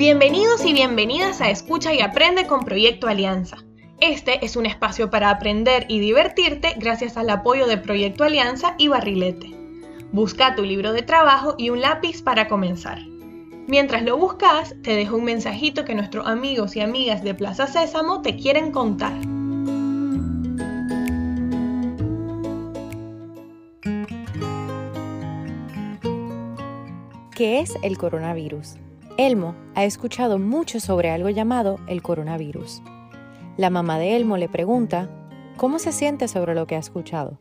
Bienvenidos y bienvenidas a Escucha y Aprende con Proyecto Alianza. Este es un espacio para aprender y divertirte gracias al apoyo de Proyecto Alianza y Barrilete. Busca tu libro de trabajo y un lápiz para comenzar. Mientras lo buscas, te dejo un mensajito que nuestros amigos y amigas de Plaza Sésamo te quieren contar. ¿Qué es el coronavirus? Elmo ha escuchado mucho sobre algo llamado el coronavirus. La mamá de Elmo le pregunta, ¿cómo se siente sobre lo que ha escuchado?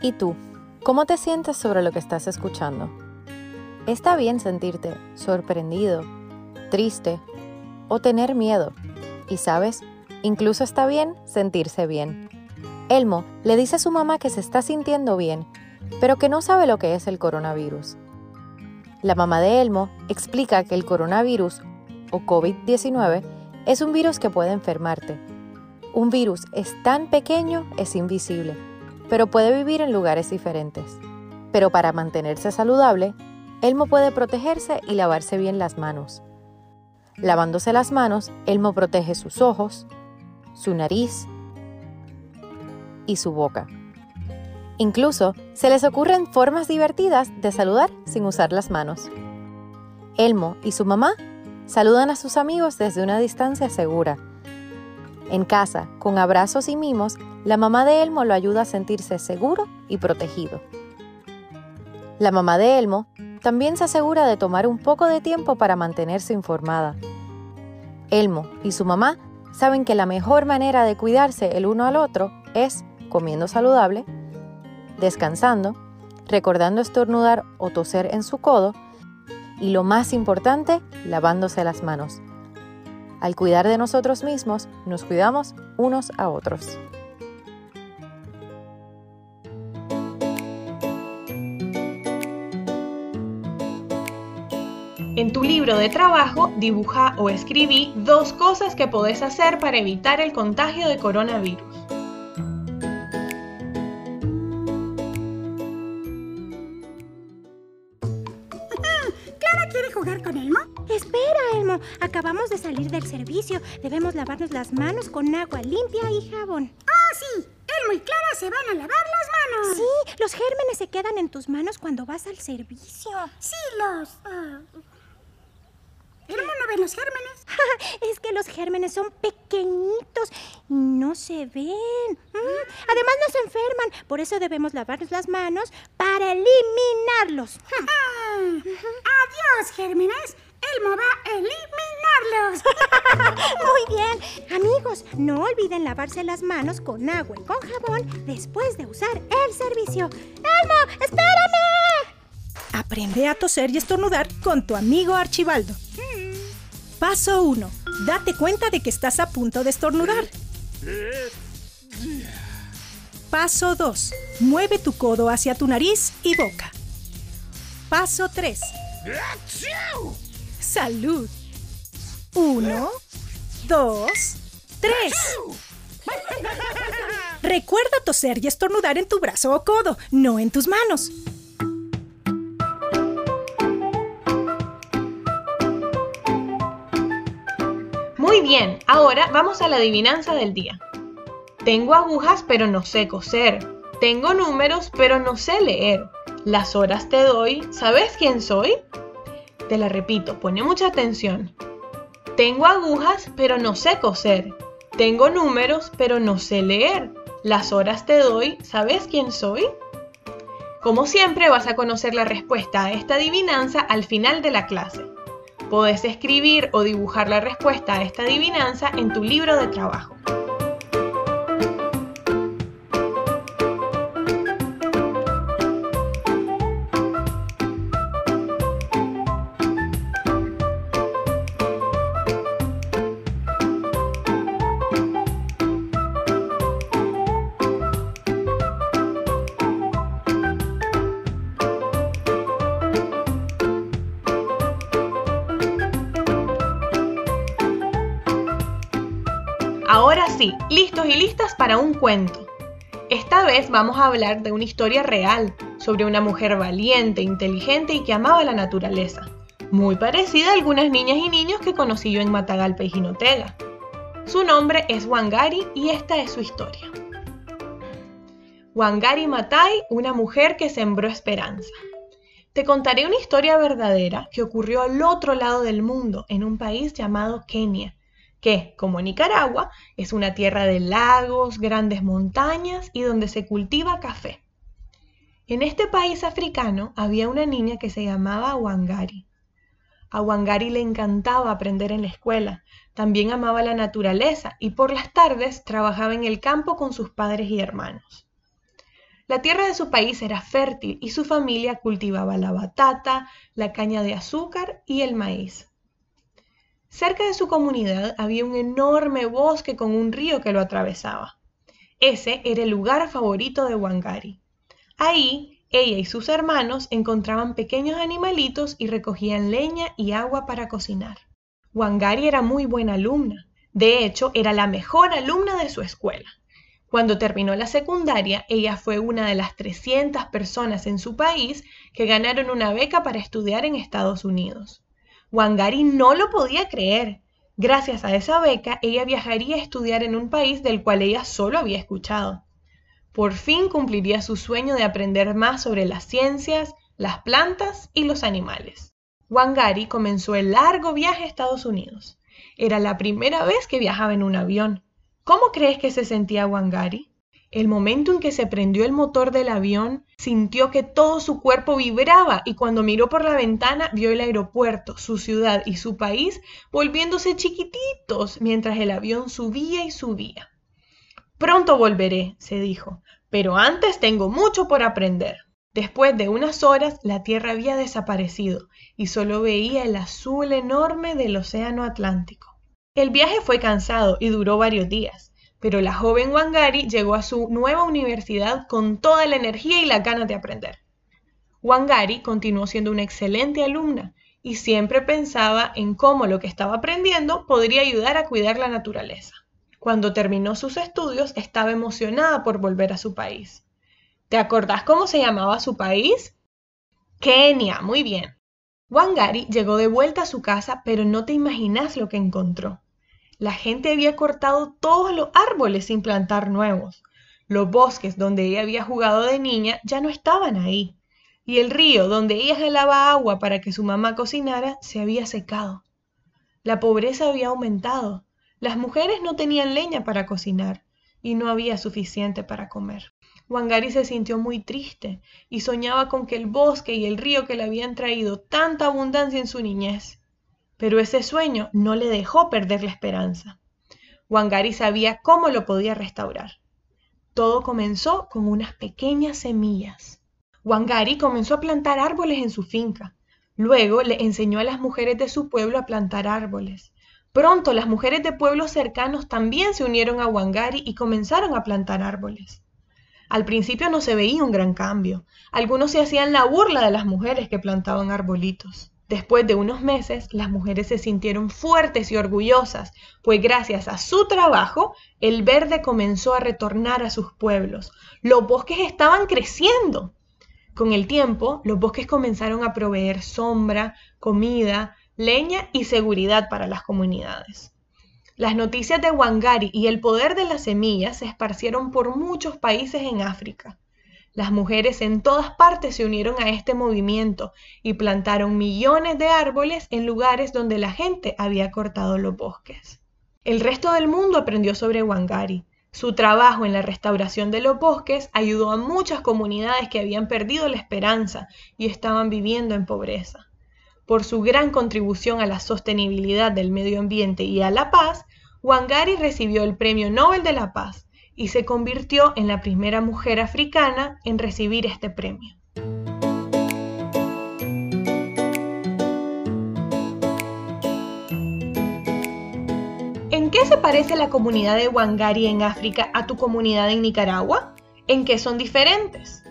¿Y tú? ¿Cómo te sientes sobre lo que estás escuchando? Está bien sentirte sorprendido, triste o tener miedo. Y sabes, incluso está bien sentirse bien. Elmo le dice a su mamá que se está sintiendo bien, pero que no sabe lo que es el coronavirus. La mamá de Elmo explica que el coronavirus o COVID-19 es un virus que puede enfermarte. Un virus es tan pequeño, es invisible, pero puede vivir en lugares diferentes. Pero para mantenerse saludable, Elmo puede protegerse y lavarse bien las manos. Lavándose las manos, Elmo protege sus ojos, su nariz y su boca. Incluso se les ocurren formas divertidas de saludar sin usar las manos. Elmo y su mamá saludan a sus amigos desde una distancia segura. En casa, con abrazos y mimos, la mamá de Elmo lo ayuda a sentirse seguro y protegido. La mamá de Elmo también se asegura de tomar un poco de tiempo para mantenerse informada. Elmo y su mamá saben que la mejor manera de cuidarse el uno al otro es comiendo saludable descansando, recordando estornudar o toser en su codo y lo más importante, lavándose las manos. Al cuidar de nosotros mismos, nos cuidamos unos a otros. En tu libro de trabajo, dibuja o escribí dos cosas que podés hacer para evitar el contagio de coronavirus. Acabamos de salir del servicio. Debemos lavarnos las manos con agua limpia y jabón. ¡Ah, sí! Elmo y Clara se van a lavar las manos. Sí, los gérmenes se quedan en tus manos cuando vas al servicio. Sí, los... Uh... ¿Elmo no ve los gérmenes? es que los gérmenes son pequeñitos y no se ven. Mm, además no se enferman, por eso debemos lavarnos las manos para eliminarlos. Adiós, gérmenes. Elmo va a eliminarlos. Muy bien. Amigos, no olviden lavarse las manos con agua y con jabón después de usar el servicio. ¡Elmo, espérame! Aprende a toser y estornudar con tu amigo Archibaldo. Paso 1. Date cuenta de que estás a punto de estornudar. Paso 2. Mueve tu codo hacia tu nariz y boca. Paso 3. Salud. Uno, dos, tres. Recuerda toser y estornudar en tu brazo o codo, no en tus manos. Muy bien, ahora vamos a la adivinanza del día. Tengo agujas pero no sé coser. Tengo números pero no sé leer. Las horas te doy. ¿Sabes quién soy? Te la repito, pone mucha atención. Tengo agujas, pero no sé coser. Tengo números, pero no sé leer. Las horas te doy, ¿sabes quién soy? Como siempre vas a conocer la respuesta a esta adivinanza al final de la clase. Puedes escribir o dibujar la respuesta a esta adivinanza en tu libro de trabajo. Y listas para un cuento. Esta vez vamos a hablar de una historia real sobre una mujer valiente, inteligente y que amaba la naturaleza. muy parecida a algunas niñas y niños que conocí yo en Matagalpa y Jinotega. Su nombre es Wangari y esta es su historia. Wangari Matai, una mujer que sembró esperanza. Te contaré una historia verdadera que ocurrió al otro lado del mundo, en un país llamado Kenia, que, como Nicaragua, es una tierra de lagos, grandes montañas y donde se cultiva café. En este país africano había una niña que se llamaba Wangari. A Wangari le encantaba aprender en la escuela, también amaba la naturaleza y por las tardes trabajaba en el campo con sus padres y hermanos. La tierra de su país era fértil y su familia cultivaba la batata, la caña de azúcar y el maíz. Cerca de su comunidad había un enorme bosque con un río que lo atravesaba. Ese era el lugar favorito de Wangari. Ahí, ella y sus hermanos encontraban pequeños animalitos y recogían leña y agua para cocinar. Wangari era muy buena alumna. De hecho, era la mejor alumna de su escuela. Cuando terminó la secundaria, ella fue una de las 300 personas en su país que ganaron una beca para estudiar en Estados Unidos. Wangari no lo podía creer. Gracias a esa beca, ella viajaría a estudiar en un país del cual ella solo había escuchado. Por fin cumpliría su sueño de aprender más sobre las ciencias, las plantas y los animales. Wangari comenzó el largo viaje a Estados Unidos. Era la primera vez que viajaba en un avión. ¿Cómo crees que se sentía Wangari? El momento en que se prendió el motor del avión, sintió que todo su cuerpo vibraba y cuando miró por la ventana vio el aeropuerto, su ciudad y su país volviéndose chiquititos mientras el avión subía y subía. Pronto volveré, se dijo, pero antes tengo mucho por aprender. Después de unas horas la Tierra había desaparecido y solo veía el azul enorme del Océano Atlántico. El viaje fue cansado y duró varios días, pero la joven Wangari llegó a su nueva universidad con toda la energía y la ganas de aprender. Wangari continuó siendo una excelente alumna y siempre pensaba en cómo lo que estaba aprendiendo podría ayudar a cuidar la naturaleza. Cuando terminó sus estudios estaba emocionada por volver a su país. ¿Te acordás cómo se llamaba su país? Kenia, muy bien. Wangari llegó de vuelta a su casa, pero no te imaginas lo que encontró. La gente había cortado todos los árboles sin plantar nuevos. Los bosques donde ella había jugado de niña ya no estaban ahí. Y el río donde ella jalaba agua para que su mamá cocinara se había secado. La pobreza había aumentado. Las mujeres no tenían leña para cocinar y no había suficiente para comer. Wangari se sintió muy triste y soñaba con que el bosque y el río que le habían traído tanta abundancia en su niñez pero ese sueño no le dejó perder la esperanza. Wangari sabía cómo lo podía restaurar. Todo comenzó con unas pequeñas semillas. Wangari comenzó a plantar árboles en su finca. Luego le enseñó a las mujeres de su pueblo a plantar árboles. Pronto las mujeres de pueblos cercanos también se unieron a Wangari y comenzaron a plantar árboles. Al principio no se veía un gran cambio. Algunos se hacían la burla de las mujeres que plantaban arbolitos. Después de unos meses, las mujeres se sintieron fuertes y orgullosas, pues gracias a su trabajo, el verde comenzó a retornar a sus pueblos. Los bosques estaban creciendo. Con el tiempo, los bosques comenzaron a proveer sombra, comida, leña y seguridad para las comunidades. Las noticias de Wangari y el poder de las semillas se esparcieron por muchos países en África. Las mujeres en todas partes se unieron a este movimiento y plantaron millones de árboles en lugares donde la gente había cortado los bosques. El resto del mundo aprendió sobre Wangari. Su trabajo en la restauración de los bosques ayudó a muchas comunidades que habían perdido la esperanza y estaban viviendo en pobreza. Por su gran contribución a la sostenibilidad del medio ambiente y a la paz, Wangari recibió el Premio Nobel de la Paz y se convirtió en la primera mujer africana en recibir este premio. ¿En qué se parece la comunidad de Wangari en África a tu comunidad en Nicaragua? ¿En qué son diferentes?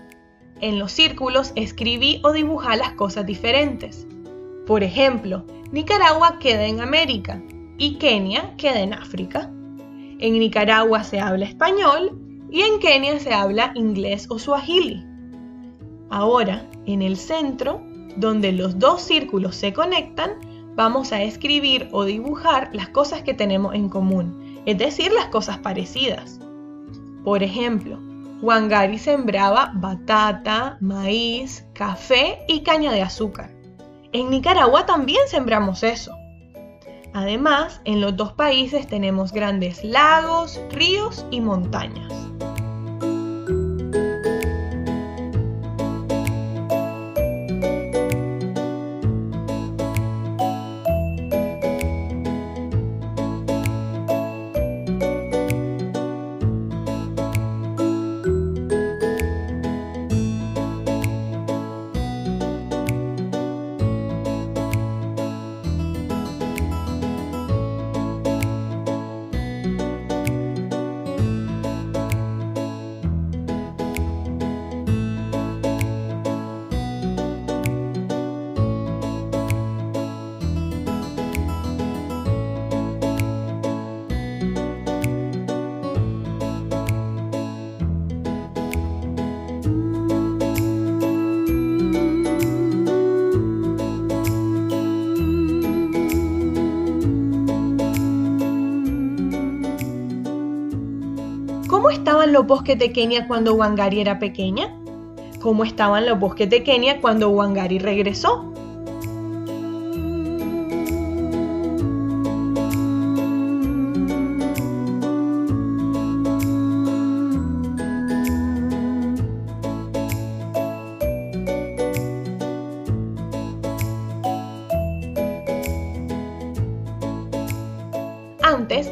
En los círculos escribí o dibujá las cosas diferentes. Por ejemplo, Nicaragua queda en América y Kenia queda en África. En Nicaragua se habla español y en Kenia se habla inglés o suajili. Ahora, en el centro, donde los dos círculos se conectan, vamos a escribir o dibujar las cosas que tenemos en común, es decir, las cosas parecidas. Por ejemplo, Wangari sembraba batata, maíz, café y caña de azúcar. En Nicaragua también sembramos eso. Además, en los dos países tenemos grandes lagos, ríos y montañas. Los bosques de Kenia cuando Wangari era pequeña? ¿Cómo estaban los bosques de Kenia cuando Wangari regresó?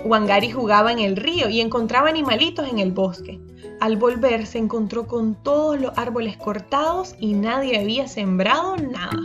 Wangari jugaba en el río y encontraba animalitos en el bosque. Al volver se encontró con todos los árboles cortados y nadie había sembrado nada.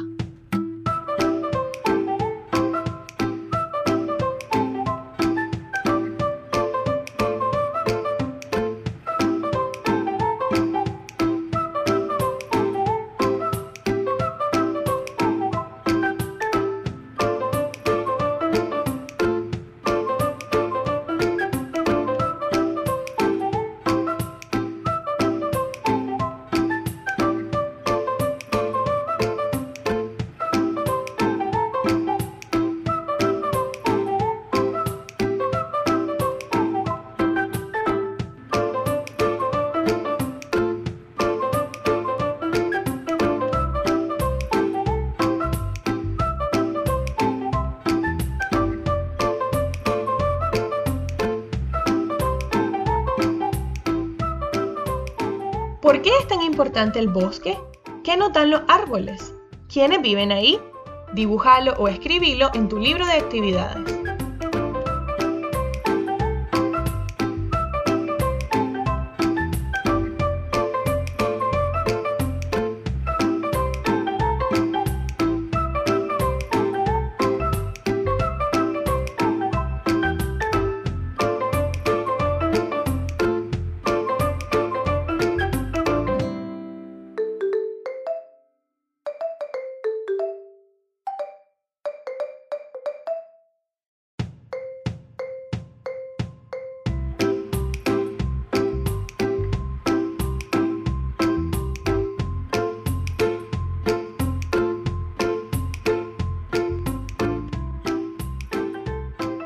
¿Por qué es tan importante el bosque? ¿Qué notan los árboles? ¿Quiénes viven ahí? Dibújalo o escribilo en tu libro de actividades.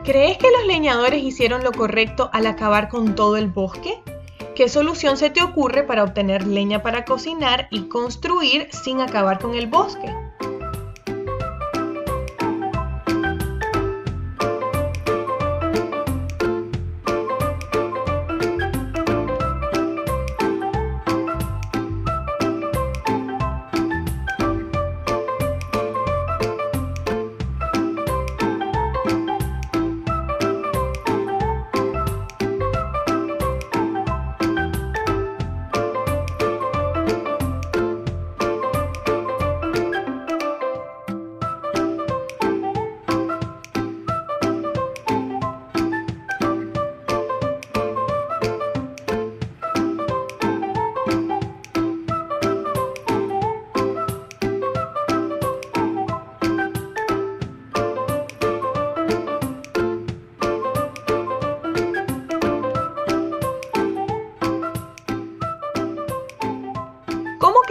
¿Crees que los leñadores hicieron lo correcto al acabar con todo el bosque? ¿Qué solución se te ocurre para obtener leña para cocinar y construir sin acabar con el bosque?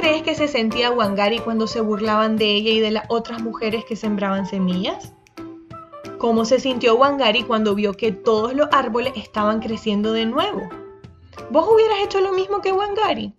Crees que se sentía Wangari cuando se burlaban de ella y de las otras mujeres que sembraban semillas? ¿Cómo se sintió Wangari cuando vio que todos los árboles estaban creciendo de nuevo? ¿Vos hubieras hecho lo mismo que Wangari?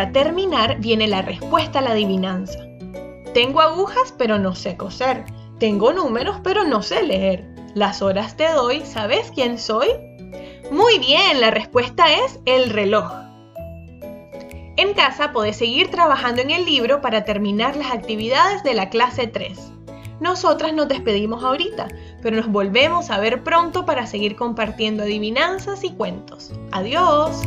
Para terminar, viene la respuesta a la adivinanza. Tengo agujas, pero no sé coser. Tengo números, pero no sé leer. Las horas te doy, ¿sabes quién soy? Muy bien, la respuesta es el reloj. En casa podés seguir trabajando en el libro para terminar las actividades de la clase 3. Nosotras nos despedimos ahorita, pero nos volvemos a ver pronto para seguir compartiendo adivinanzas y cuentos. Adiós.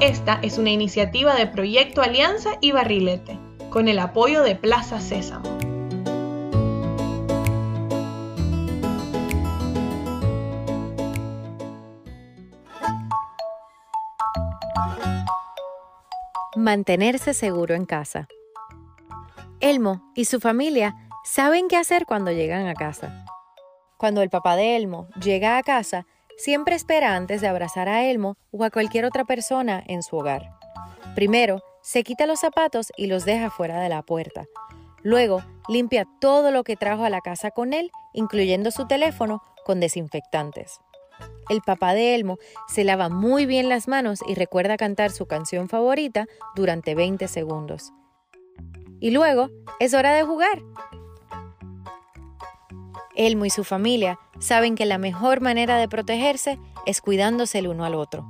Esta es una iniciativa de Proyecto Alianza y Barrilete, con el apoyo de Plaza Sésamo. Mantenerse seguro en casa. Elmo y su familia saben qué hacer cuando llegan a casa. Cuando el papá de Elmo llega a casa, siempre espera antes de abrazar a Elmo o a cualquier otra persona en su hogar. Primero, se quita los zapatos y los deja fuera de la puerta. Luego, limpia todo lo que trajo a la casa con él, incluyendo su teléfono, con desinfectantes. El papá de Elmo se lava muy bien las manos y recuerda cantar su canción favorita durante 20 segundos. Y luego, es hora de jugar. Elmo y su familia saben que la mejor manera de protegerse es cuidándose el uno al otro.